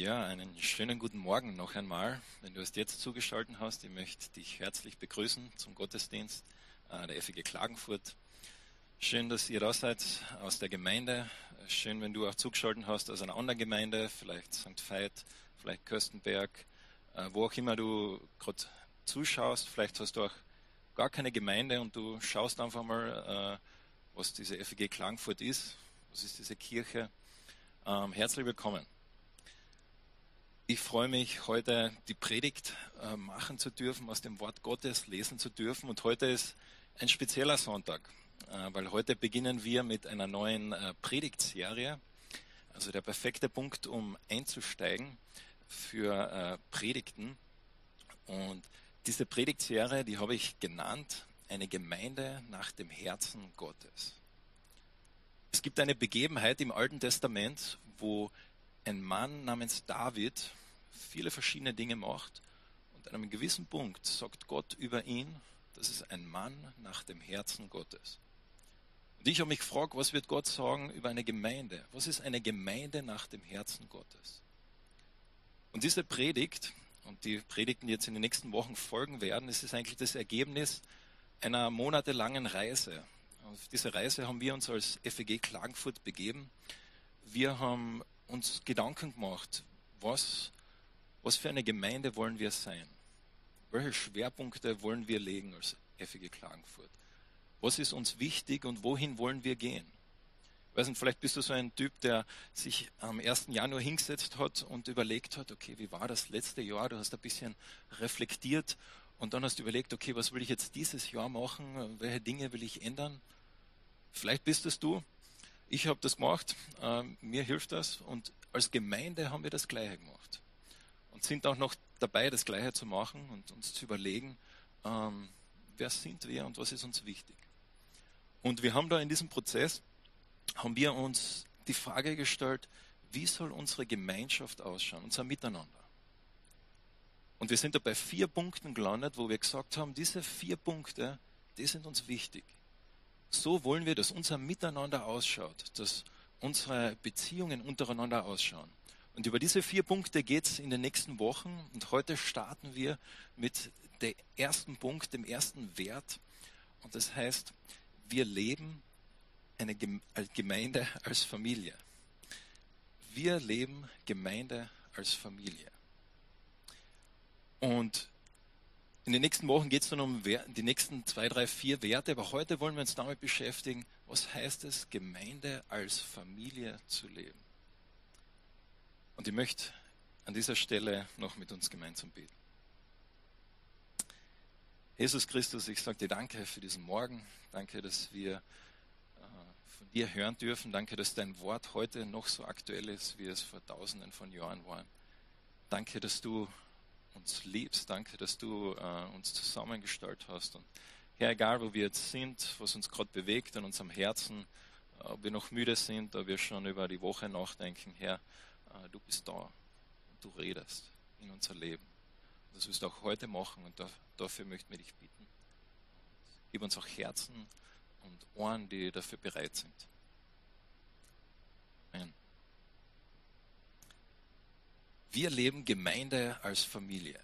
Ja, einen schönen guten Morgen noch einmal. Wenn du es jetzt zugeschaltet hast, ich möchte dich herzlich begrüßen zum Gottesdienst äh, der FEG Klagenfurt. Schön, dass ihr da seid aus der Gemeinde. Schön, wenn du auch zugeschaltet hast aus einer anderen Gemeinde, vielleicht St. Veit, vielleicht Köstenberg, äh, wo auch immer du gerade zuschaust. Vielleicht hast du auch gar keine Gemeinde und du schaust einfach mal, äh, was diese FEG Klagenfurt ist. Was ist diese Kirche? Ähm, herzlich willkommen. Ich freue mich, heute die Predigt äh, machen zu dürfen, aus dem Wort Gottes lesen zu dürfen. Und heute ist ein spezieller Sonntag, äh, weil heute beginnen wir mit einer neuen äh, Predigtserie. Also der perfekte Punkt, um einzusteigen für Predigten. Und diese Predigtserie, die habe ich genannt, eine Gemeinde nach dem Herzen Gottes. Es gibt eine Begebenheit im Alten Testament, wo ein Mann namens David viele verschiedene Dinge macht und an einem gewissen Punkt sagt Gott über ihn, das ist ein Mann nach dem Herzen Gottes. Und ich habe mich gefragt, was wird Gott sagen über eine Gemeinde? Was ist eine Gemeinde nach dem Herzen Gottes? Und diese Predigt, und die Predigten die jetzt in den nächsten Wochen folgen werden, es ist eigentlich das Ergebnis einer monatelangen Reise. Auf diese Reise haben wir uns als FEG Klagenfurt begeben. Wir haben uns Gedanken gemacht, was was für eine Gemeinde wollen wir sein? Welche Schwerpunkte wollen wir legen als FEG Klagenfurt? Was ist uns wichtig und wohin wollen wir gehen? Ich weiß nicht, vielleicht bist du so ein Typ, der sich am 1. Januar hingesetzt hat und überlegt hat, okay, wie war das letzte Jahr? Du hast ein bisschen reflektiert und dann hast du überlegt, okay, was will ich jetzt dieses Jahr machen? Welche Dinge will ich ändern? Vielleicht bist es du. Ich habe das gemacht. Äh, mir hilft das. Und als Gemeinde haben wir das Gleiche gemacht und sind auch noch dabei, das Gleiche zu machen und uns zu überlegen, ähm, wer sind wir und was ist uns wichtig. Und wir haben da in diesem Prozess, haben wir uns die Frage gestellt, wie soll unsere Gemeinschaft ausschauen, unser Miteinander. Und wir sind da bei vier Punkten gelandet, wo wir gesagt haben, diese vier Punkte, die sind uns wichtig. So wollen wir, dass unser Miteinander ausschaut, dass unsere Beziehungen untereinander ausschauen. Und über diese vier Punkte geht es in den nächsten Wochen. Und heute starten wir mit dem ersten Punkt, dem ersten Wert. Und das heißt, wir leben eine Gemeinde als Familie. Wir leben Gemeinde als Familie. Und in den nächsten Wochen geht es dann um die nächsten zwei, drei, vier Werte, aber heute wollen wir uns damit beschäftigen, was heißt es, Gemeinde als Familie zu leben. Und ich möchte an dieser Stelle noch mit uns gemeinsam beten. Jesus Christus, ich sage dir danke für diesen Morgen. Danke, dass wir äh, von dir hören dürfen. Danke, dass dein Wort heute noch so aktuell ist, wie es vor tausenden von Jahren war. Danke, dass du uns liebst. Danke, dass du äh, uns zusammengestellt hast. Und Herr, egal wo wir jetzt sind, was uns gerade bewegt an unserem Herzen, äh, ob wir noch müde sind, ob wir schon über die Woche nachdenken, Herr, du bist da und du redest in unser Leben. Und das wirst du auch heute machen und dafür möchten wir dich bitten. Gib uns auch Herzen und Ohren, die dafür bereit sind. Amen. Wir leben Gemeinde als Familie.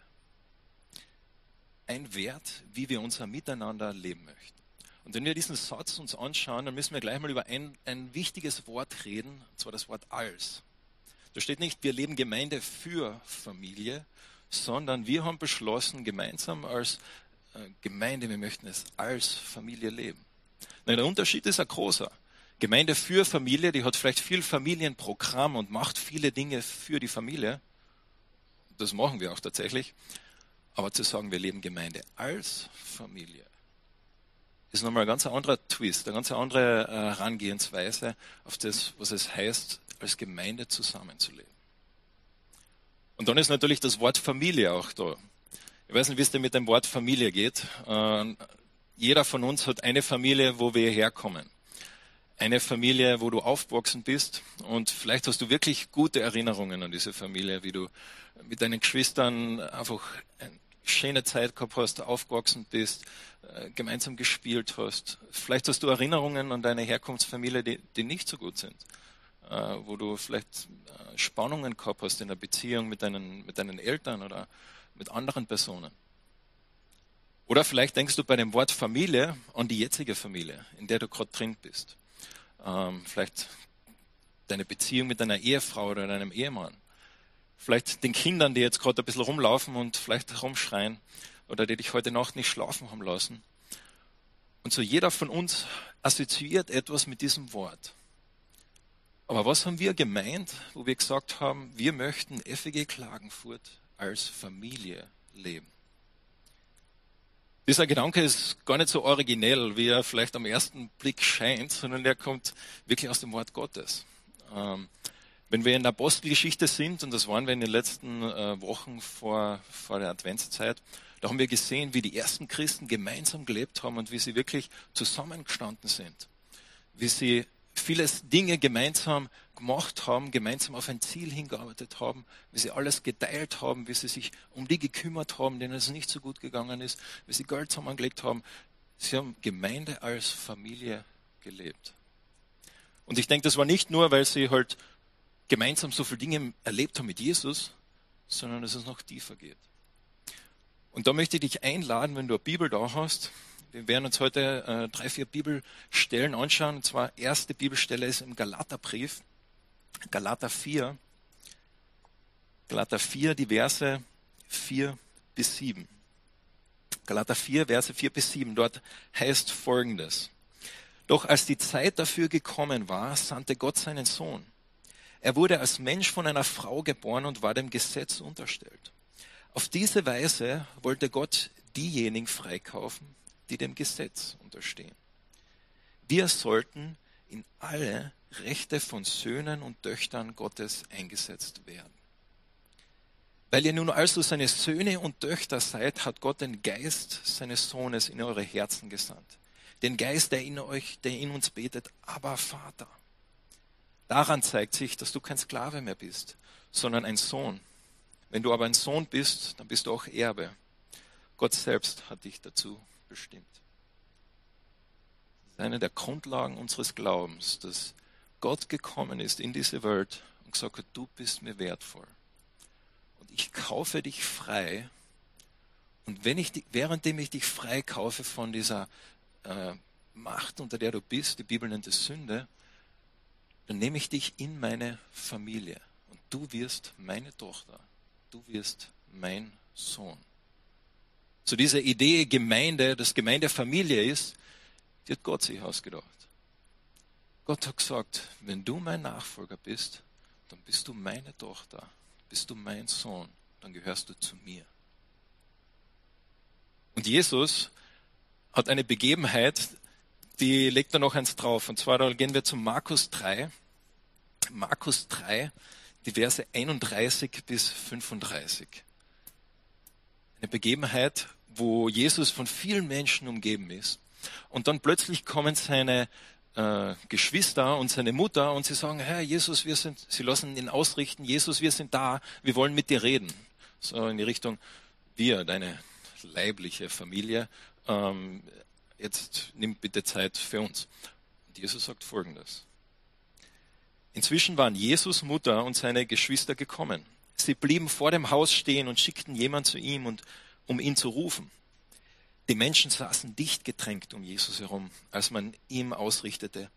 Ein Wert, wie wir unser Miteinander leben möchten. Und wenn wir diesen Satz uns anschauen, dann müssen wir gleich mal über ein, ein wichtiges Wort reden, und zwar das Wort als. Da steht nicht, wir leben Gemeinde für Familie, sondern wir haben beschlossen, gemeinsam als äh, Gemeinde, wir möchten es als Familie leben. der Unterschied ist ein großer. Gemeinde für Familie, die hat vielleicht viel Familienprogramm und macht viele Dinge für die Familie. Das machen wir auch tatsächlich. Aber zu sagen, wir leben Gemeinde als Familie, ist nochmal ein ganz anderer Twist, eine ganz andere äh, Herangehensweise auf das, was es heißt, als Gemeinde zusammenzuleben. Und dann ist natürlich das Wort Familie auch da. Ich weiß nicht, wie es dir mit dem Wort Familie geht. Äh, jeder von uns hat eine Familie, wo wir herkommen. Eine Familie, wo du aufgewachsen bist und vielleicht hast du wirklich gute Erinnerungen an diese Familie, wie du mit deinen Geschwistern einfach eine schöne Zeit gehabt hast, aufgewachsen bist, äh, gemeinsam gespielt hast. Vielleicht hast du Erinnerungen an deine Herkunftsfamilie, die, die nicht so gut sind. Äh, wo du vielleicht äh, Spannungen gehabt hast in der Beziehung mit deinen, mit deinen Eltern oder mit anderen Personen. Oder vielleicht denkst du bei dem Wort Familie an die jetzige Familie, in der du gerade drin bist. Ähm, vielleicht deine Beziehung mit deiner Ehefrau oder deinem Ehemann. Vielleicht den Kindern, die jetzt gerade ein bisschen rumlaufen und vielleicht rumschreien oder die dich heute Nacht nicht schlafen haben lassen. Und so jeder von uns assoziiert etwas mit diesem Wort. Aber was haben wir gemeint, wo wir gesagt haben, wir möchten FEG Klagenfurt als Familie leben? Dieser Gedanke ist gar nicht so originell, wie er vielleicht am ersten Blick scheint, sondern der kommt wirklich aus dem Wort Gottes. Ähm, wenn wir in der Apostelgeschichte sind, und das waren wir in den letzten äh, Wochen vor, vor der Adventszeit, da haben wir gesehen, wie die ersten Christen gemeinsam gelebt haben und wie sie wirklich zusammengestanden sind. Wie sie vieles Dinge gemeinsam gemacht haben, gemeinsam auf ein Ziel hingearbeitet haben, wie sie alles geteilt haben, wie sie sich um die gekümmert haben, denen es nicht so gut gegangen ist, wie sie Geld zusammengelegt haben. Sie haben Gemeinde als Familie gelebt. Und ich denke, das war nicht nur, weil sie halt gemeinsam so viele Dinge erlebt haben mit Jesus, sondern dass es noch tiefer geht. Und da möchte ich dich einladen, wenn du eine Bibel da hast. Wir werden uns heute äh, drei, vier Bibelstellen anschauen. Und zwar erste Bibelstelle ist im Galaterbrief, Galater 4. Galater 4, die Verse 4 bis 7. Galater 4, Verse 4 bis 7. Dort heißt folgendes. Doch als die Zeit dafür gekommen war, sandte Gott seinen Sohn. Er wurde als Mensch von einer Frau geboren und war dem Gesetz unterstellt. Auf diese Weise wollte Gott diejenigen freikaufen, die dem Gesetz unterstehen. Wir sollten in alle Rechte von Söhnen und Töchtern Gottes eingesetzt werden. Weil ihr nun also seine Söhne und Töchter seid, hat Gott den Geist seines Sohnes in eure Herzen gesandt den Geist, der in euch, der in uns betet, aber Vater. Daran zeigt sich, dass du kein Sklave mehr bist, sondern ein Sohn. Wenn du aber ein Sohn bist, dann bist du auch Erbe. Gott selbst hat dich dazu bestimmt. Das ist eine der Grundlagen unseres Glaubens, dass Gott gekommen ist in diese Welt und gesagt hat, du bist mir wertvoll. Und ich kaufe dich frei. Und wenn ich, währenddem ich dich frei kaufe von dieser äh, Macht, unter der du bist, die Bibel nennt es Sünde, dann nehme ich dich in meine Familie und du wirst meine Tochter, du wirst mein Sohn. So diese Idee Gemeinde, dass Gemeinde Familie ist, die hat Gott sich ausgedacht. Gott hat gesagt, wenn du mein Nachfolger bist, dann bist du meine Tochter, bist du mein Sohn, dann gehörst du zu mir. Und Jesus hat eine Begebenheit, die legt er noch eins drauf. Und zwar da gehen wir zu Markus 3. Markus 3, die Verse 31 bis 35. Eine Begebenheit, wo Jesus von vielen Menschen umgeben ist. Und dann plötzlich kommen seine äh, Geschwister und seine Mutter und sie sagen, Herr Jesus, wir sind, sie lassen ihn ausrichten, Jesus, wir sind da, wir wollen mit dir reden. So in die Richtung, wir, deine leibliche Familie, ähm, jetzt nimm bitte Zeit für uns. Und Jesus sagt Folgendes. Inzwischen waren Jesus Mutter und seine Geschwister gekommen. Sie blieben vor dem Haus stehen und schickten jemand zu ihm, und, um ihn zu rufen. Die Menschen saßen dicht gedrängt um Jesus herum, als man ihm ausrichtete.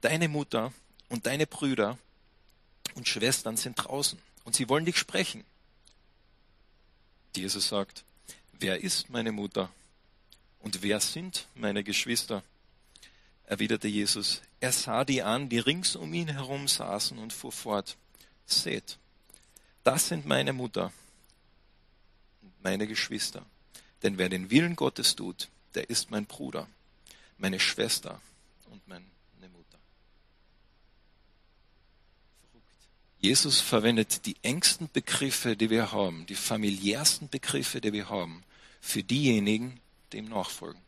Deine Mutter und deine Brüder und Schwestern sind draußen und sie wollen dich sprechen. Jesus sagt, wer ist meine Mutter und wer sind meine Geschwister? erwiderte Jesus. Er sah die an, die rings um ihn herum saßen und fuhr fort. Seht, das sind meine Mutter meine Geschwister. Denn wer den Willen Gottes tut, der ist mein Bruder, meine Schwester und meine Mutter. Jesus verwendet die engsten Begriffe, die wir haben, die familiärsten Begriffe, die wir haben, für diejenigen, dem nachfolgen.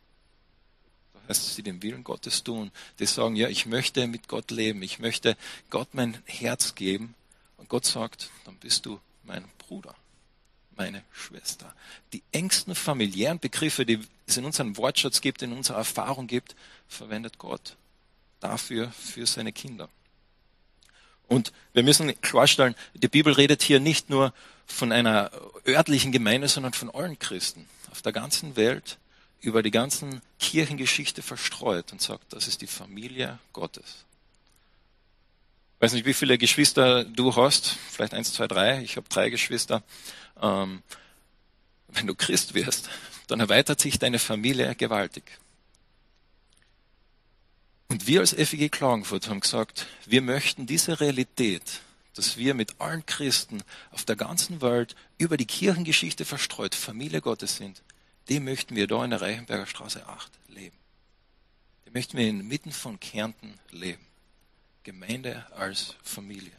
Das heißt, sie den Willen Gottes tun, die sagen, ja, ich möchte mit Gott leben, ich möchte Gott mein Herz geben. Und Gott sagt, dann bist du mein Bruder, meine Schwester. Die engsten familiären Begriffe, die es in unserem Wortschatz gibt, in unserer Erfahrung gibt, verwendet Gott dafür, für seine Kinder. Und wir müssen klarstellen, die Bibel redet hier nicht nur von einer örtlichen Gemeinde, sondern von allen Christen auf der ganzen Welt, über die ganzen Kirchengeschichte verstreut und sagt, das ist die Familie Gottes. Ich weiß nicht, wie viele Geschwister du hast, vielleicht eins, zwei, drei. Ich habe drei Geschwister. Ähm, wenn du Christ wirst, dann erweitert sich deine Familie gewaltig. Und wir als FEG Klagenfurt haben gesagt, wir möchten diese Realität, dass wir mit allen Christen auf der ganzen Welt über die Kirchengeschichte verstreut Familie Gottes sind, die möchten wir da in der Reichenberger Straße 8 leben. Die möchten wir inmitten von Kärnten leben. Gemeinde als Familie.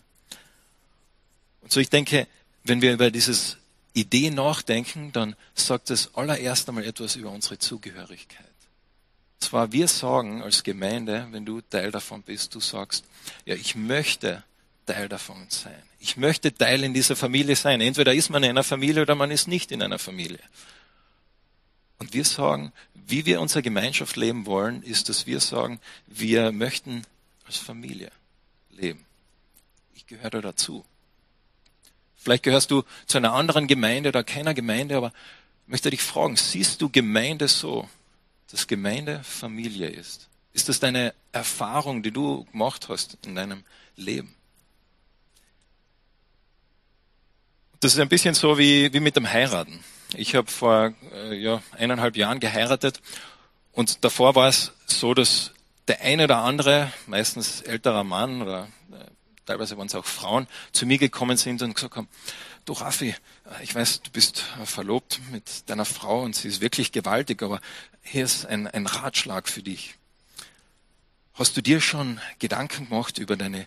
Und so ich denke, wenn wir über dieses Idee nachdenken, dann sagt es allererst einmal etwas über unsere Zugehörigkeit. Zwar wir sagen als Gemeinde, wenn du Teil davon bist, du sagst, ja, ich möchte Teil davon sein. Ich möchte Teil in dieser Familie sein. Entweder ist man in einer Familie oder man ist nicht in einer Familie. Und wir sagen, wie wir unsere Gemeinschaft leben wollen, ist, dass wir sagen, wir möchten als Familie leben. Ich gehöre da dazu. Vielleicht gehörst du zu einer anderen Gemeinde oder keiner Gemeinde, aber ich möchte dich fragen, siehst du Gemeinde so, dass Gemeinde Familie ist? Ist das deine Erfahrung, die du gemacht hast in deinem Leben? Das ist ein bisschen so wie, wie mit dem Heiraten. Ich habe vor äh, ja, eineinhalb Jahren geheiratet und davor war es so, dass der eine oder andere, meistens älterer Mann oder äh, teilweise waren es auch Frauen, zu mir gekommen sind und gesagt haben, du Raffi, ich weiß, du bist verlobt mit deiner Frau und sie ist wirklich gewaltig, aber hier ist ein, ein Ratschlag für dich. Hast du dir schon Gedanken gemacht über deine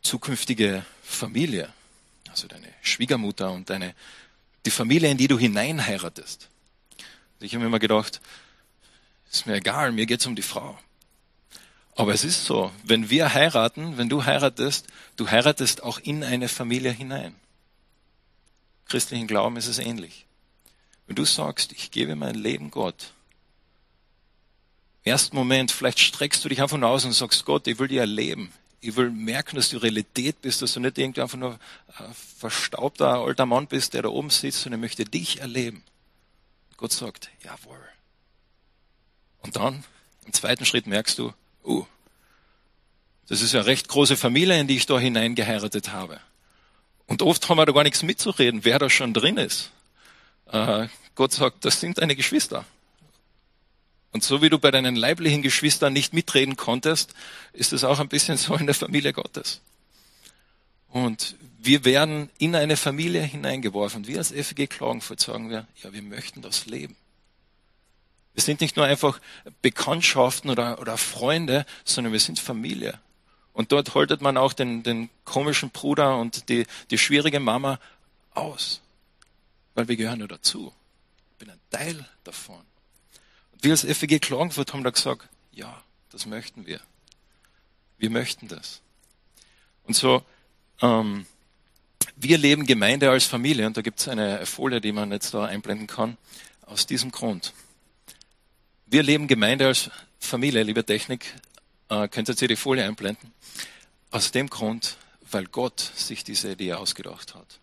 zukünftige Familie? Also deine Schwiegermutter und deine, die Familie, in die du hineinheiratest. Ich habe mir immer gedacht, ist mir egal, mir geht es um die Frau. Aber es ist so, wenn wir heiraten, wenn du heiratest, du heiratest auch in eine Familie hinein. Christlichen Glauben ist es ähnlich. Wenn du sagst, ich gebe mein Leben Gott, im ersten Moment, vielleicht streckst du dich einfach nur aus und sagst, Gott, ich will dir erleben. Ich will merken, dass du Realität bist, dass du nicht irgendwie einfach nur ein verstaubter alter Mann bist, der da oben sitzt, sondern ich möchte dich erleben. Gott sagt, jawohl. Und dann, im zweiten Schritt merkst du, uh, das ist eine recht große Familie, in die ich da hineingeheiratet habe. Und oft haben wir da gar nichts mitzureden, wer da schon drin ist. Äh, Gott sagt, das sind deine Geschwister. Und so wie du bei deinen leiblichen Geschwistern nicht mitreden konntest, ist es auch ein bisschen so in der Familie Gottes. Und wir werden in eine Familie hineingeworfen. Wir als FG Klagenfurt sagen wir, ja, wir möchten das leben. Wir sind nicht nur einfach Bekanntschaften oder, oder Freunde, sondern wir sind Familie. Und dort haltet man auch den, den komischen Bruder und die, die schwierige Mama aus. Weil wir gehören nur dazu. Ich bin ein Teil davon. Und wir als FEG Klagenfurt haben da gesagt, ja, das möchten wir. Wir möchten das. Und so, ähm, wir leben Gemeinde als Familie und da gibt es eine Folie, die man jetzt da einblenden kann, aus diesem Grund. Wir leben Gemeinde als Familie, liebe Technik, äh, könntet ihr die Folie einblenden. Aus dem Grund, weil Gott sich diese Idee ausgedacht hat.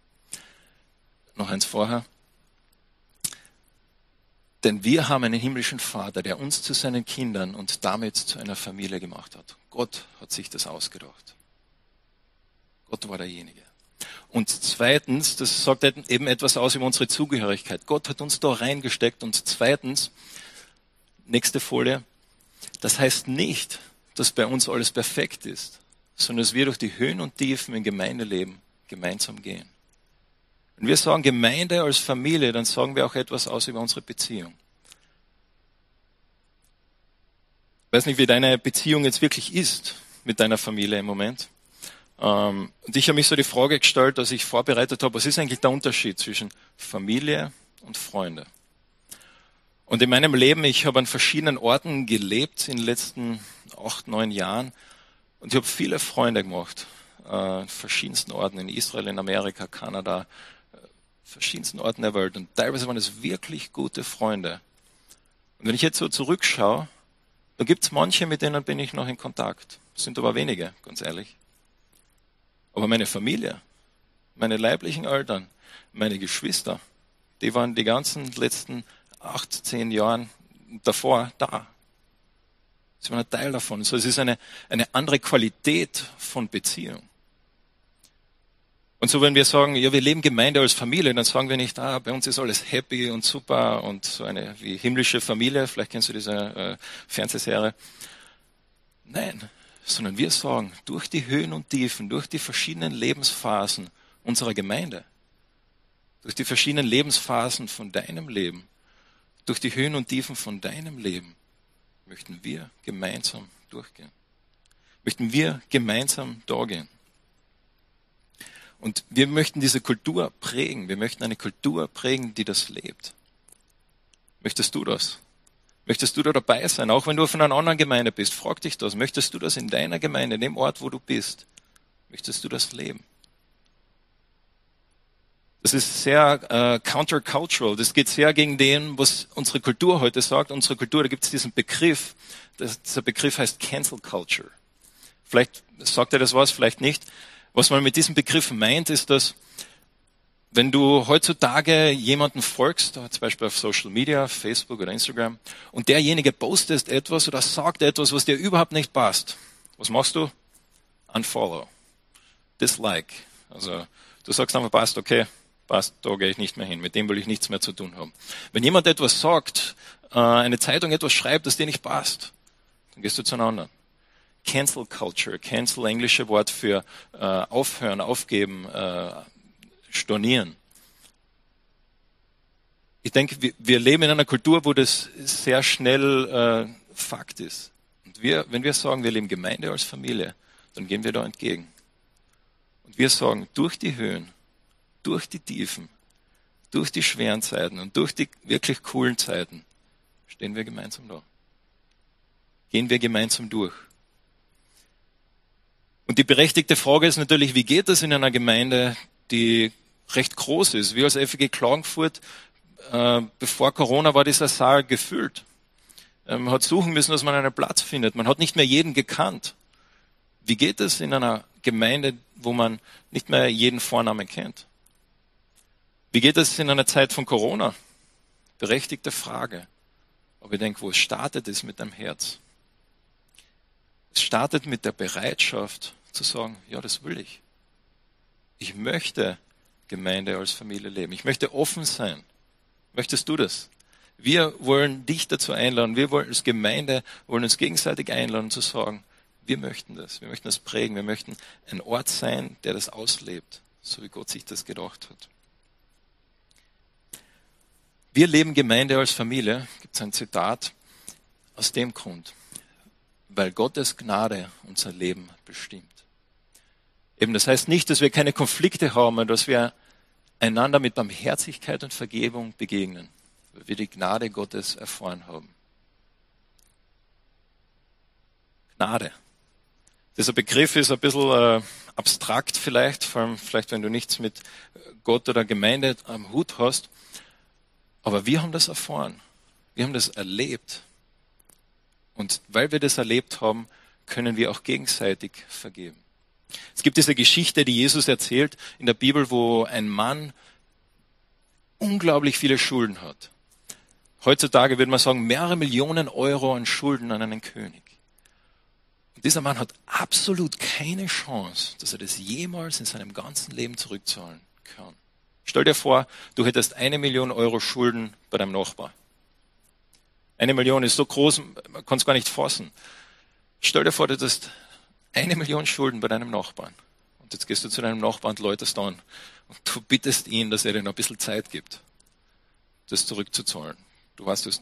Noch eins vorher. Denn wir haben einen himmlischen Vater, der uns zu seinen Kindern und damit zu einer Familie gemacht hat. Gott hat sich das ausgedacht. Gott war derjenige. Und zweitens, das sagt eben etwas aus über unsere Zugehörigkeit. Gott hat uns da reingesteckt. Und zweitens, Nächste Folie. Das heißt nicht, dass bei uns alles perfekt ist, sondern dass wir durch die Höhen und Tiefen im Gemeindeleben gemeinsam gehen. Wenn wir sagen Gemeinde als Familie, dann sagen wir auch etwas aus über unsere Beziehung. Ich weiß nicht, wie deine Beziehung jetzt wirklich ist mit deiner Familie im Moment. Ähm, und ich habe mich so die Frage gestellt, als ich vorbereitet habe, was ist eigentlich der Unterschied zwischen Familie und Freunde? Und in meinem Leben, ich habe an verschiedenen Orten gelebt in den letzten acht, neun Jahren und ich habe viele Freunde gemacht. Äh, verschiedensten Orten in Israel, in Amerika, Kanada, äh, verschiedensten Orten der Welt. Und teilweise waren es wirklich gute Freunde. Und wenn ich jetzt so zurückschaue, dann gibt es manche, mit denen bin ich noch in Kontakt. Das sind aber wenige, ganz ehrlich. Aber meine Familie, meine leiblichen Eltern, meine Geschwister, die waren die ganzen letzten acht, zehn Jahren davor da. Sie waren ein Teil davon. So, es ist eine, eine andere Qualität von Beziehung. Und so, wenn wir sagen, ja, wir leben Gemeinde als Familie, dann sagen wir nicht, ah, bei uns ist alles happy und super und so eine wie himmlische Familie. Vielleicht kennst du diese äh, Fernsehserie. Nein, sondern wir sagen, durch die Höhen und Tiefen, durch die verschiedenen Lebensphasen unserer Gemeinde, durch die verschiedenen Lebensphasen von deinem Leben, durch die Höhen und Tiefen von deinem Leben, möchten wir gemeinsam durchgehen. Möchten wir gemeinsam da gehen. Und wir möchten diese Kultur prägen. Wir möchten eine Kultur prägen, die das lebt. Möchtest du das? Möchtest du da dabei sein? Auch wenn du von einer anderen Gemeinde bist, frag dich das. Möchtest du das in deiner Gemeinde, in dem Ort, wo du bist? Möchtest du das leben? Das ist sehr äh, countercultural. Das geht sehr gegen dem, was unsere Kultur heute sagt. Unsere Kultur, da gibt es diesen Begriff. Das, dieser Begriff heißt Cancel Culture. Vielleicht sagt er das was, vielleicht nicht. Was man mit diesem Begriff meint, ist, dass wenn du heutzutage jemanden folgst, zum Beispiel auf Social Media, Facebook oder Instagram, und derjenige postet etwas oder sagt etwas, was dir überhaupt nicht passt, was machst du? Unfollow. Dislike. Also du sagst einfach, passt, okay, passt, da gehe ich nicht mehr hin, mit dem will ich nichts mehr zu tun haben. Wenn jemand etwas sagt, äh, eine Zeitung etwas schreibt, das dir nicht passt, dann gehst du zu einem anderen. Cancel Culture, Cancel englische Wort für äh, aufhören, aufgeben, äh, stornieren. Ich denke, wir, wir, leben in einer Kultur, wo das sehr schnell äh, Fakt ist. Und wir, wenn wir sagen, wir leben Gemeinde als Familie, dann gehen wir da entgegen. Und wir sagen, durch die Höhen, durch die Tiefen, durch die schweren Zeiten und durch die wirklich coolen Zeiten stehen wir gemeinsam da. Gehen wir gemeinsam durch. Und die berechtigte Frage ist natürlich, wie geht das in einer Gemeinde, die recht groß ist? Wir als FG Klagenfurt, äh, bevor Corona war dieser Saal gefüllt. Man hat suchen müssen, dass man einen Platz findet. Man hat nicht mehr jeden gekannt. Wie geht es in einer Gemeinde, wo man nicht mehr jeden Vornamen kennt? Wie geht es in einer Zeit von Corona? Berechtigte Frage. Aber ich denke, wo es startet, ist mit deinem Herz. Es startet mit der Bereitschaft zu sagen, ja, das will ich. Ich möchte Gemeinde als Familie leben. Ich möchte offen sein. Möchtest du das? Wir wollen dich dazu einladen. Wir wollen als Gemeinde wollen uns gegenseitig einladen zu sagen, wir möchten das. Wir möchten das prägen. Wir möchten ein Ort sein, der das auslebt, so wie Gott sich das gedacht hat. Wir leben Gemeinde als Familie, gibt es ein Zitat, aus dem Grund, weil Gottes Gnade unser Leben bestimmt. Eben, das heißt nicht, dass wir keine Konflikte haben und dass wir einander mit Barmherzigkeit und Vergebung begegnen, weil wir die Gnade Gottes erfahren haben. Gnade. Dieser Begriff ist ein bisschen äh, abstrakt vielleicht, vor allem vielleicht, wenn du nichts mit Gott oder Gemeinde am Hut hast. Aber wir haben das erfahren. Wir haben das erlebt. Und weil wir das erlebt haben, können wir auch gegenseitig vergeben. Es gibt diese Geschichte, die Jesus erzählt in der Bibel, wo ein Mann unglaublich viele Schulden hat. Heutzutage würde man sagen, mehrere Millionen Euro an Schulden an einen König. Und dieser Mann hat absolut keine Chance, dass er das jemals in seinem ganzen Leben zurückzahlen kann. Stell dir vor, du hättest eine Million Euro Schulden bei deinem Nachbar. Eine Million ist so groß, man kann es gar nicht fassen. Stell dir vor, du hättest eine Million Schulden bei deinem Nachbarn. Und jetzt gehst du zu deinem Nachbarn und läutest an. Und du bittest ihn, dass er dir noch ein bisschen Zeit gibt, das zurückzuzahlen. Du hast das,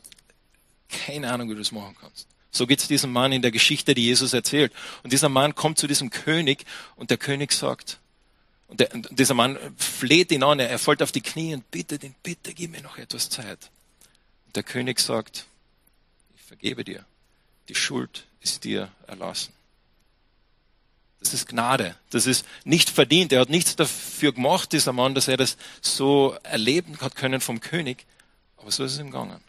keine Ahnung, wie du das machen kannst. So geht es diesem Mann in der Geschichte, die Jesus erzählt. Und dieser Mann kommt zu diesem König und der König sagt, und, der, und dieser Mann fleht ihn an, er fällt auf die Knie und bittet ihn, bitte gib mir noch etwas Zeit. Und der König sagt, ich vergebe dir, die Schuld ist dir erlassen. Das ist Gnade. Das ist nicht verdient. Er hat nichts dafür gemacht, dieser Mann, dass er das so erleben hat können vom König. Aber so ist es ihm gegangen.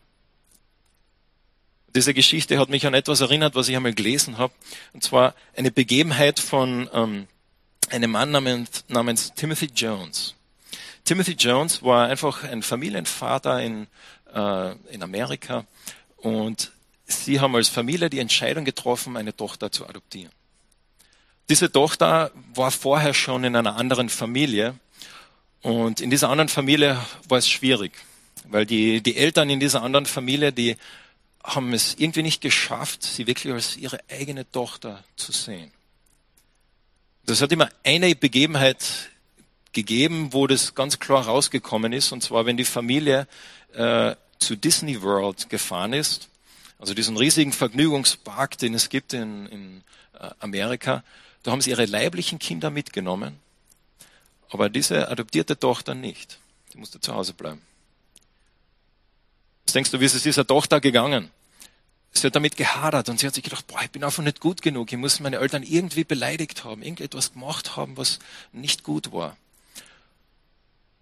Diese Geschichte hat mich an etwas erinnert, was ich einmal gelesen habe. Und zwar eine Begebenheit von ähm, einem Mann namens, namens Timothy Jones. Timothy Jones war einfach ein Familienvater in, äh, in Amerika und sie haben als Familie die Entscheidung getroffen, eine Tochter zu adoptieren. Diese Tochter war vorher schon in einer anderen Familie und in dieser anderen Familie war es schwierig, weil die, die Eltern in dieser anderen Familie, die haben es irgendwie nicht geschafft, sie wirklich als ihre eigene Tochter zu sehen. Das hat immer eine Begebenheit gegeben, wo das ganz klar rausgekommen ist, und zwar wenn die Familie äh, zu Disney World gefahren ist, also diesen riesigen Vergnügungspark, den es gibt in, in äh, Amerika, da haben sie ihre leiblichen Kinder mitgenommen, aber diese adoptierte Tochter nicht. Die musste zu Hause bleiben. Was denkst du, wie ist es dieser Tochter gegangen? Sie hat damit gehadert und sie hat sich gedacht, boah, ich bin einfach nicht gut genug. Ich muss meine Eltern irgendwie beleidigt haben, irgendetwas gemacht haben, was nicht gut war.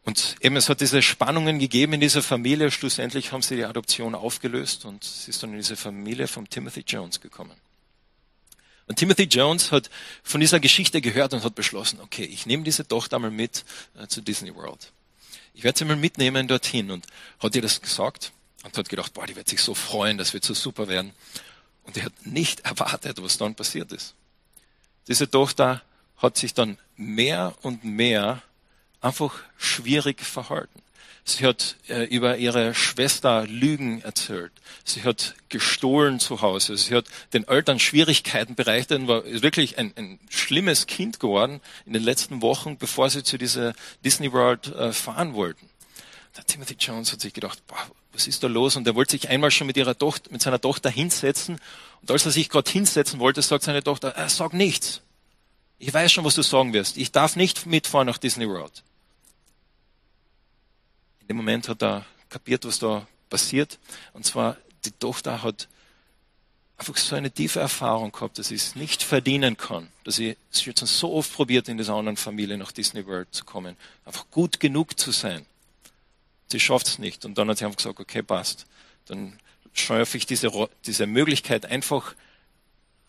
Und eben, es hat diese Spannungen gegeben in dieser Familie. Schlussendlich haben sie die Adoption aufgelöst und sie ist dann in diese Familie von Timothy Jones gekommen. Und Timothy Jones hat von dieser Geschichte gehört und hat beschlossen, okay, ich nehme diese Tochter mal mit äh, zu Disney World. Ich werde sie mal mitnehmen dorthin. Und hat ihr das gesagt und hat gedacht, boah, die wird sich so freuen, das wird so super werden. Und er hat nicht erwartet, was dann passiert ist. Diese Tochter hat sich dann mehr und mehr einfach schwierig verhalten. Sie hat äh, über ihre Schwester Lügen erzählt. Sie hat gestohlen zu Hause. Sie hat den Eltern Schwierigkeiten bereitet und war wirklich ein, ein schlimmes Kind geworden in den letzten Wochen, bevor sie zu dieser Disney World äh, fahren wollten. Der Timothy Jones hat sich gedacht, boah, was ist da los? Und er wollte sich einmal schon mit, ihrer Tochter, mit seiner Tochter hinsetzen. Und als er sich gerade hinsetzen wollte, sagt seine Tochter, äh, sag nichts. Ich weiß schon, was du sagen wirst. Ich darf nicht mitfahren nach Disney World dem Moment hat er kapiert, was da passiert. Und zwar, die Tochter hat einfach so eine tiefe Erfahrung gehabt, dass sie es nicht verdienen kann. Dass sie es jetzt so oft probiert, in dieser anderen Familie nach Disney World zu kommen. Einfach gut genug zu sein. Sie schafft es nicht. Und dann hat sie einfach gesagt, okay, passt. Dann scheufe ich diese, diese Möglichkeit einfach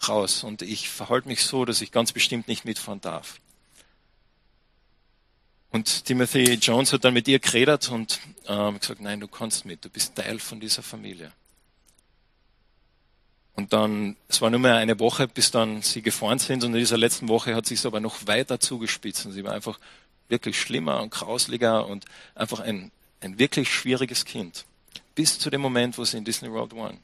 raus. Und ich verhalte mich so, dass ich ganz bestimmt nicht mitfahren darf. Und Timothy Jones hat dann mit ihr geredet und ähm, gesagt, nein, du kannst mit, du bist Teil von dieser Familie. Und dann, es war nur mehr eine Woche, bis dann sie gefahren sind und in dieser letzten Woche hat sich aber noch weiter zugespitzt und sie war einfach wirklich schlimmer und grausliger und einfach ein, ein wirklich schwieriges Kind. Bis zu dem Moment, wo sie in Disney World waren.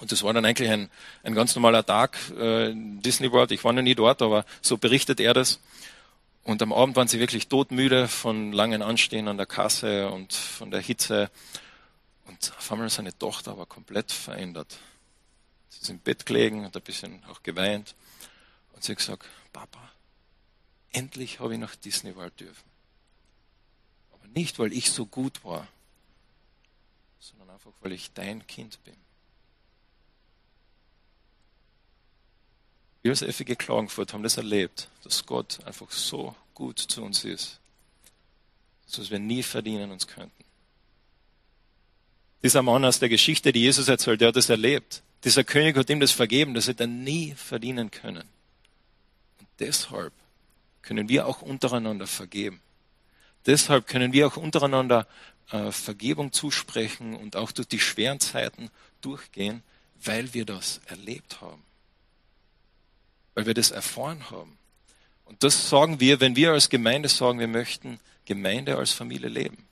Und das war dann eigentlich ein, ein ganz normaler Tag äh, in Disney World. Ich war noch nie dort, aber so berichtet er das. Und am Abend waren sie wirklich todmüde von langen Anstehen an der Kasse und von der Hitze. Und auf einmal seine Tochter aber komplett verändert. Sie ist im Bett gelegen, hat ein bisschen auch geweint. Und sie hat gesagt, Papa, endlich habe ich nach Disney World dürfen. Nicht, weil ich so gut war, sondern einfach, weil ich dein Kind bin. Wir als FG Klagenfurt haben das erlebt, dass Gott einfach so gut zu uns ist, dass wir nie verdienen uns könnten. Dieser Mann aus der Geschichte, die Jesus erzählt, der hat das erlebt. Dieser König hat ihm das vergeben, das hätte er nie verdienen können. Und deshalb können wir auch untereinander vergeben. Deshalb können wir auch untereinander äh, Vergebung zusprechen und auch durch die schweren Zeiten durchgehen, weil wir das erlebt haben weil wir das erfahren haben. Und das sagen wir, wenn wir als Gemeinde sagen, wir möchten Gemeinde als Familie leben.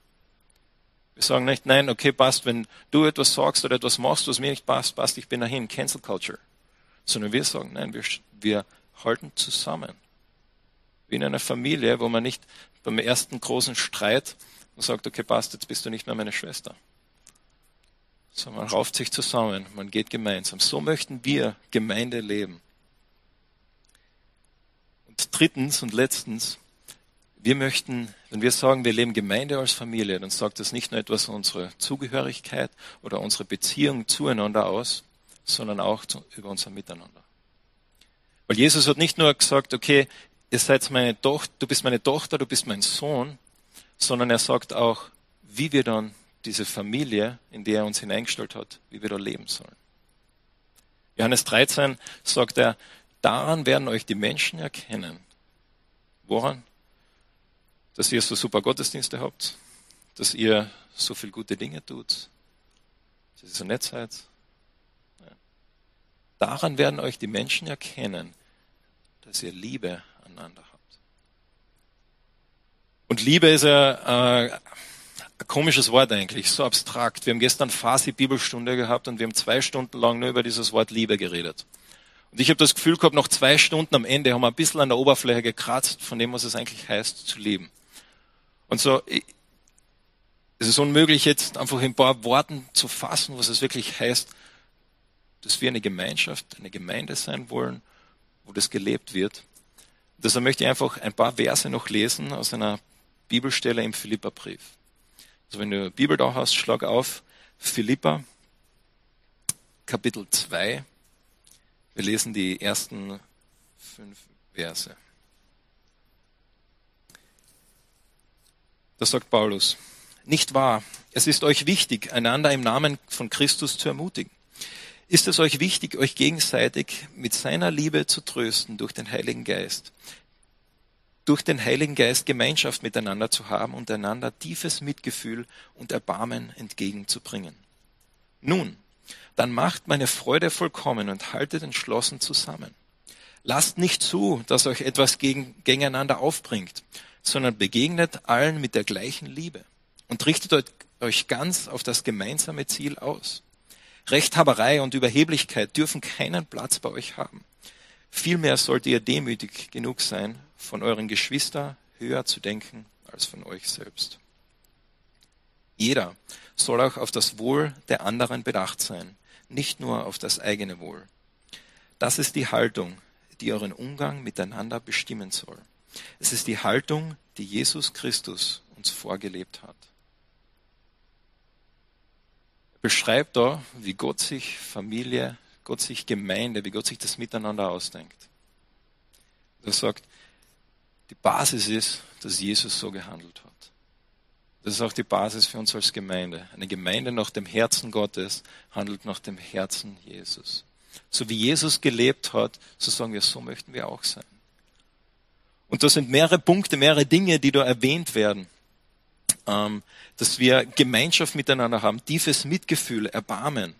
Wir sagen nicht, nein, okay, passt, wenn du etwas sagst oder etwas machst, was mir nicht passt, passt, ich bin dahin, Cancel Culture. Sondern wir sagen, nein, wir, wir halten zusammen. Wie in einer Familie, wo man nicht beim ersten großen Streit sagt, okay, passt, jetzt bist du nicht mehr meine Schwester. Sondern man rauft sich zusammen, man geht gemeinsam. So möchten wir Gemeinde leben. Und drittens und letztens, wir möchten, wenn wir sagen, wir leben Gemeinde als Familie, dann sagt das nicht nur etwas unsere Zugehörigkeit oder unsere Beziehung zueinander aus, sondern auch über unser Miteinander. Weil Jesus hat nicht nur gesagt, okay, ihr seid meine Tochter, du bist meine Tochter, du bist mein Sohn, sondern er sagt auch, wie wir dann diese Familie, in die er uns hineingestellt hat, wie wir da leben sollen. Johannes 13 sagt er, Daran werden euch die Menschen erkennen, Woran? Dass ihr so super Gottesdienste habt, dass ihr so viel gute Dinge tut, dass ihr so nett seid. Daran werden euch die Menschen erkennen, dass ihr Liebe aneinander habt. Und Liebe ist ja äh, ein komisches Wort eigentlich, so abstrakt. Wir haben gestern Fasi Bibelstunde gehabt und wir haben zwei Stunden lang nur über dieses Wort Liebe geredet. Und ich habe das Gefühl gehabt, noch zwei Stunden am Ende haben wir ein bisschen an der Oberfläche gekratzt von dem, was es eigentlich heißt, zu lieben. Und so, es ist unmöglich jetzt einfach in ein paar Worten zu fassen, was es wirklich heißt, dass wir eine Gemeinschaft, eine Gemeinde sein wollen, wo das gelebt wird. Deshalb möchte ich einfach ein paar Verse noch lesen aus einer Bibelstelle im Philipperbrief. Also wenn du Bibel da hast, schlag auf Philippa, Kapitel 2. Wir lesen die ersten fünf Verse. Da sagt Paulus, nicht wahr, es ist euch wichtig, einander im Namen von Christus zu ermutigen. Ist es euch wichtig, euch gegenseitig mit seiner Liebe zu trösten durch den Heiligen Geist? Durch den Heiligen Geist Gemeinschaft miteinander zu haben und einander tiefes Mitgefühl und Erbarmen entgegenzubringen. Nun, dann macht meine Freude vollkommen und haltet entschlossen zusammen. Lasst nicht zu, dass euch etwas gegen, gegeneinander aufbringt, sondern begegnet allen mit der gleichen Liebe und richtet euch ganz auf das gemeinsame Ziel aus. Rechthaberei und Überheblichkeit dürfen keinen Platz bei euch haben. Vielmehr sollt ihr demütig genug sein, von euren Geschwistern höher zu denken als von euch selbst. Jeder soll auch auf das Wohl der anderen bedacht sein, nicht nur auf das eigene Wohl. Das ist die Haltung, die euren Umgang miteinander bestimmen soll. Es ist die Haltung, die Jesus Christus uns vorgelebt hat beschreibt da, wie Gott sich Familie, Gott sich Gemeinde, wie Gott sich das Miteinander ausdenkt. Er sagt, die Basis ist, dass Jesus so gehandelt hat. Das ist auch die Basis für uns als Gemeinde. Eine Gemeinde nach dem Herzen Gottes handelt nach dem Herzen Jesus. So wie Jesus gelebt hat, so sagen wir, so möchten wir auch sein. Und da sind mehrere Punkte, mehrere Dinge, die da erwähnt werden. Ähm, dass wir Gemeinschaft miteinander haben, tiefes Mitgefühl, Erbarmen.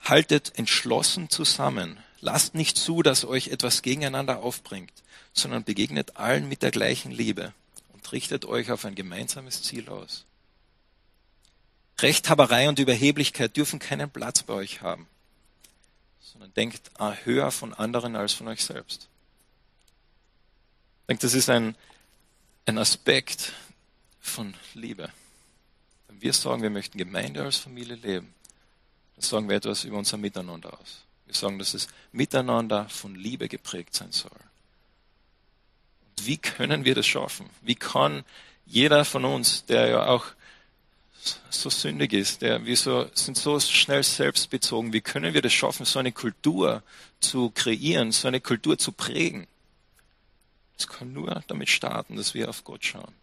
Haltet entschlossen zusammen. Lasst nicht zu, dass euch etwas gegeneinander aufbringt, sondern begegnet allen mit der gleichen Liebe und richtet euch auf ein gemeinsames Ziel aus. Rechthaberei und Überheblichkeit dürfen keinen Platz bei euch haben, sondern denkt höher von anderen als von euch selbst. Ich denke, das ist ein, ein Aspekt, von Liebe. Wenn wir sagen, wir möchten Gemeinde als Familie leben, dann sagen wir etwas über unser Miteinander aus. Wir sagen, dass es Miteinander von Liebe geprägt sein soll. Und wie können wir das schaffen? Wie kann jeder von uns, der ja auch so sündig ist, der wir so, sind so schnell selbstbezogen, wie können wir das schaffen, so eine Kultur zu kreieren, so eine Kultur zu prägen? Es kann nur damit starten, dass wir auf Gott schauen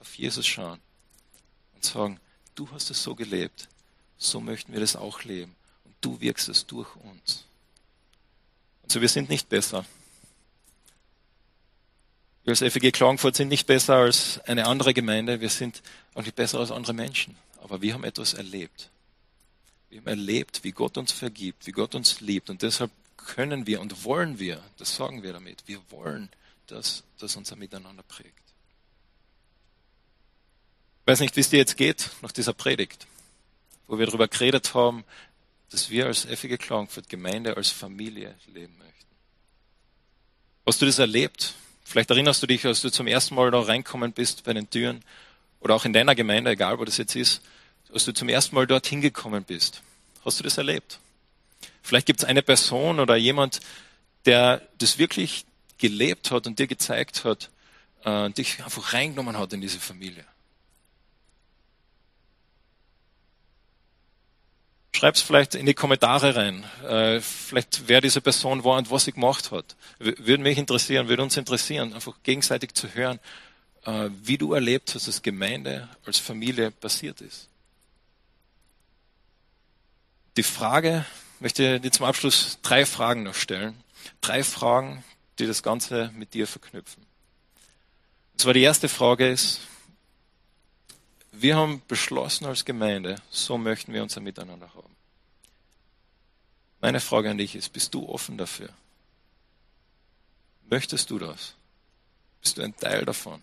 auf Jesus schauen und sagen, du hast es so gelebt, so möchten wir das auch leben und du wirkst es durch uns. Also wir sind nicht besser. Wir als FEG Klagenfurt sind nicht besser als eine andere Gemeinde, wir sind auch nicht besser als andere Menschen, aber wir haben etwas erlebt. Wir haben erlebt, wie Gott uns vergibt, wie Gott uns liebt und deshalb können wir und wollen wir, das sagen wir damit, wir wollen, dass das unser Miteinander prägt. Ich weiß nicht, wie es dir jetzt geht nach dieser Predigt, wo wir darüber geredet haben, dass wir als effige Klagenfurt Gemeinde, als Familie leben möchten. Hast du das erlebt? Vielleicht erinnerst du dich, als du zum ersten Mal da reinkommen bist bei den Türen oder auch in deiner Gemeinde, egal wo das jetzt ist, als du zum ersten Mal dort hingekommen bist. Hast du das erlebt? Vielleicht gibt es eine Person oder jemand, der das wirklich gelebt hat und dir gezeigt hat, äh, dich einfach reingenommen hat in diese Familie. Schreib es vielleicht in die Kommentare rein. Äh, vielleicht wer diese Person war und was sie gemacht hat. Würde mich interessieren, würde uns interessieren, einfach gegenseitig zu hören, äh, wie du erlebt hast, dass Gemeinde als Familie passiert ist. Die Frage, möchte dir zum Abschluss drei Fragen noch stellen. Drei Fragen, die das Ganze mit dir verknüpfen. zwar die erste Frage ist, wir haben beschlossen als Gemeinde, so möchten wir unser Miteinander haben. Meine Frage an dich ist, bist du offen dafür? Möchtest du das? Bist du ein Teil davon?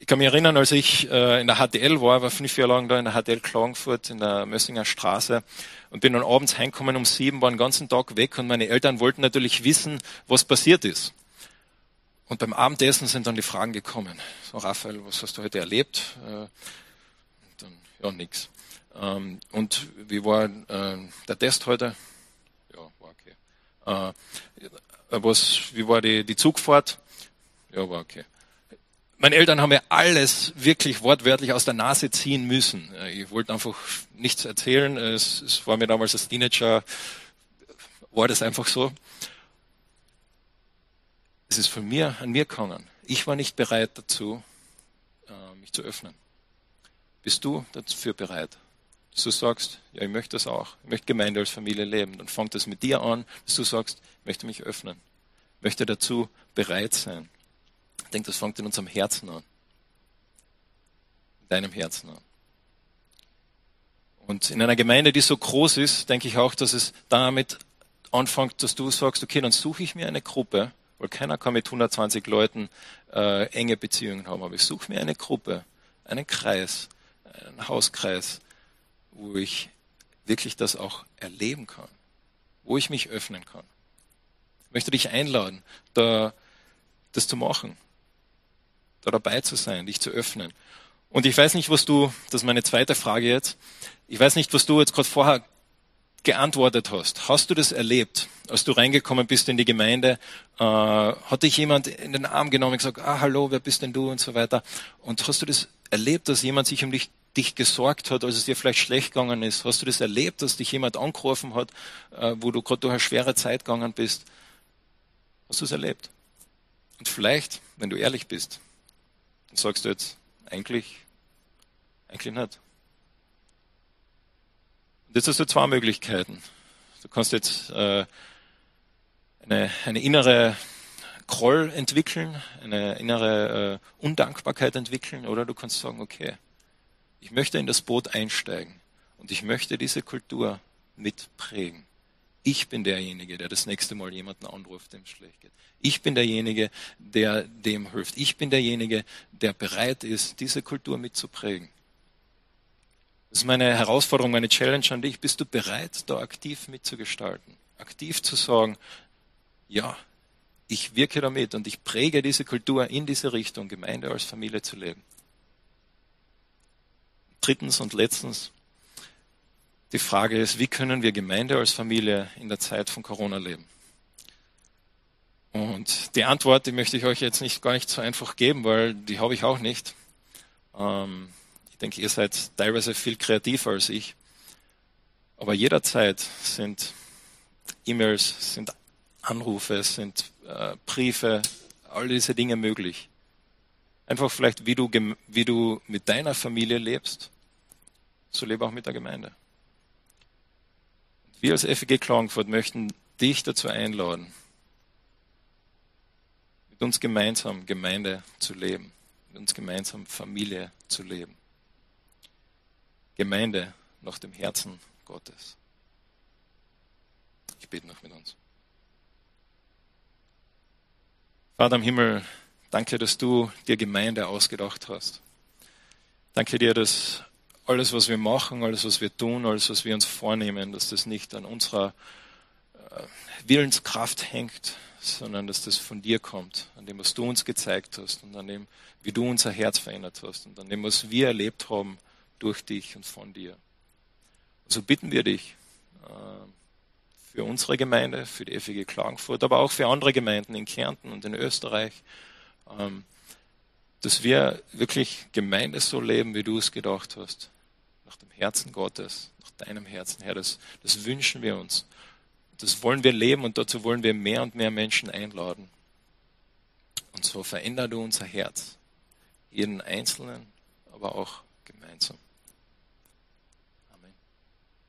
Ich kann mich erinnern, als ich äh, in der HTL war, war fünf Jahre lang da in der HTL Klagenfurt in der Mössinger Straße und bin dann abends heimgekommen um sieben, war den ganzen Tag weg und meine Eltern wollten natürlich wissen, was passiert ist. Und beim Abendessen sind dann die Fragen gekommen. So, Raphael, was hast du heute erlebt? Äh, dann, ja, nix. Ähm, und wie war äh, der Test heute? Ja, war okay. Äh, was, wie war die, die Zugfahrt? Ja, war okay. Meine Eltern haben mir alles wirklich wortwörtlich aus der Nase ziehen müssen. Äh, ich wollte einfach nichts erzählen. Es, es war mir damals als Teenager, war das einfach so. Es ist von mir an mir gegangen. Ich war nicht bereit dazu, äh, mich zu öffnen. Bist du dafür bereit? Dass du sagst, ja, ich möchte das auch. Ich möchte Gemeinde als Familie leben. Dann fängt es mit dir an, dass du sagst, ich möchte mich öffnen. Ich möchte dazu bereit sein. Ich denke, das fängt in unserem Herzen an. In deinem Herzen an. Und in einer Gemeinde, die so groß ist, denke ich auch, dass es damit anfängt, dass du sagst, okay, dann suche ich mir eine Gruppe, weil keiner kann mit 120 Leuten äh, enge Beziehungen haben. Aber ich suche mir eine Gruppe, einen Kreis, einen Hauskreis, wo ich wirklich das auch erleben kann, wo ich mich öffnen kann. Ich möchte dich einladen, da das zu machen, da dabei zu sein, dich zu öffnen. Und ich weiß nicht, was du, das ist meine zweite Frage jetzt, ich weiß nicht, was du jetzt gerade vorher geantwortet hast. Hast du das erlebt, als du reingekommen bist in die Gemeinde? Äh, hat dich jemand in den Arm genommen und gesagt, ah, hallo, wer bist denn du und so weiter? Und hast du das erlebt, dass jemand sich um dich, dich gesorgt hat, als es dir vielleicht schlecht gegangen ist? Hast du das erlebt, dass dich jemand angerufen hat, äh, wo du gerade durch eine schwere Zeit gegangen bist? Hast du es erlebt? Und vielleicht, wenn du ehrlich bist, dann sagst du jetzt, eigentlich, eigentlich nicht. Jetzt hast du zwei Möglichkeiten. Du kannst jetzt äh, eine, eine innere Groll entwickeln, eine innere äh, Undankbarkeit entwickeln, oder du kannst sagen, okay, ich möchte in das Boot einsteigen und ich möchte diese Kultur mitprägen. Ich bin derjenige, der das nächste Mal jemanden anruft, dem es schlecht geht. Ich bin derjenige, der dem hilft. Ich bin derjenige, der bereit ist, diese Kultur mitzuprägen. Das ist meine Herausforderung, meine Challenge an dich. Bist du bereit, da aktiv mitzugestalten? Aktiv zu sagen, ja, ich wirke damit und ich präge diese Kultur in diese Richtung, Gemeinde als Familie zu leben. Drittens und letztens, die Frage ist, wie können wir Gemeinde als Familie in der Zeit von Corona leben? Und die Antwort, die möchte ich euch jetzt nicht gar nicht so einfach geben, weil die habe ich auch nicht. Ähm, ich denke, ihr seid teilweise viel kreativer als ich. Aber jederzeit sind E-Mails, sind Anrufe, sind äh, Briefe, all diese Dinge möglich. Einfach vielleicht, wie du, wie du mit deiner Familie lebst, so lebe auch mit der Gemeinde. Wir als FEG Klagenfurt möchten dich dazu einladen, mit uns gemeinsam Gemeinde zu leben, mit uns gemeinsam Familie zu leben. Gemeinde nach dem Herzen Gottes. Ich bete noch mit uns. Vater im Himmel, danke, dass du dir Gemeinde ausgedacht hast. Danke dir, dass alles, was wir machen, alles, was wir tun, alles, was wir uns vornehmen, dass das nicht an unserer äh, Willenskraft hängt, sondern dass das von dir kommt, an dem, was du uns gezeigt hast und an dem, wie du unser Herz verändert hast und an dem, was wir erlebt haben durch dich und von dir. So bitten wir dich äh, für unsere Gemeinde, für die FEG Klagenfurt, aber auch für andere Gemeinden in Kärnten und in Österreich, ähm, dass wir wirklich Gemeinde so leben, wie du es gedacht hast, nach dem Herzen Gottes, nach deinem Herzen, Herr. Das, das wünschen wir uns. Das wollen wir leben und dazu wollen wir mehr und mehr Menschen einladen. Und so verändere du unser Herz, jeden Einzelnen, aber auch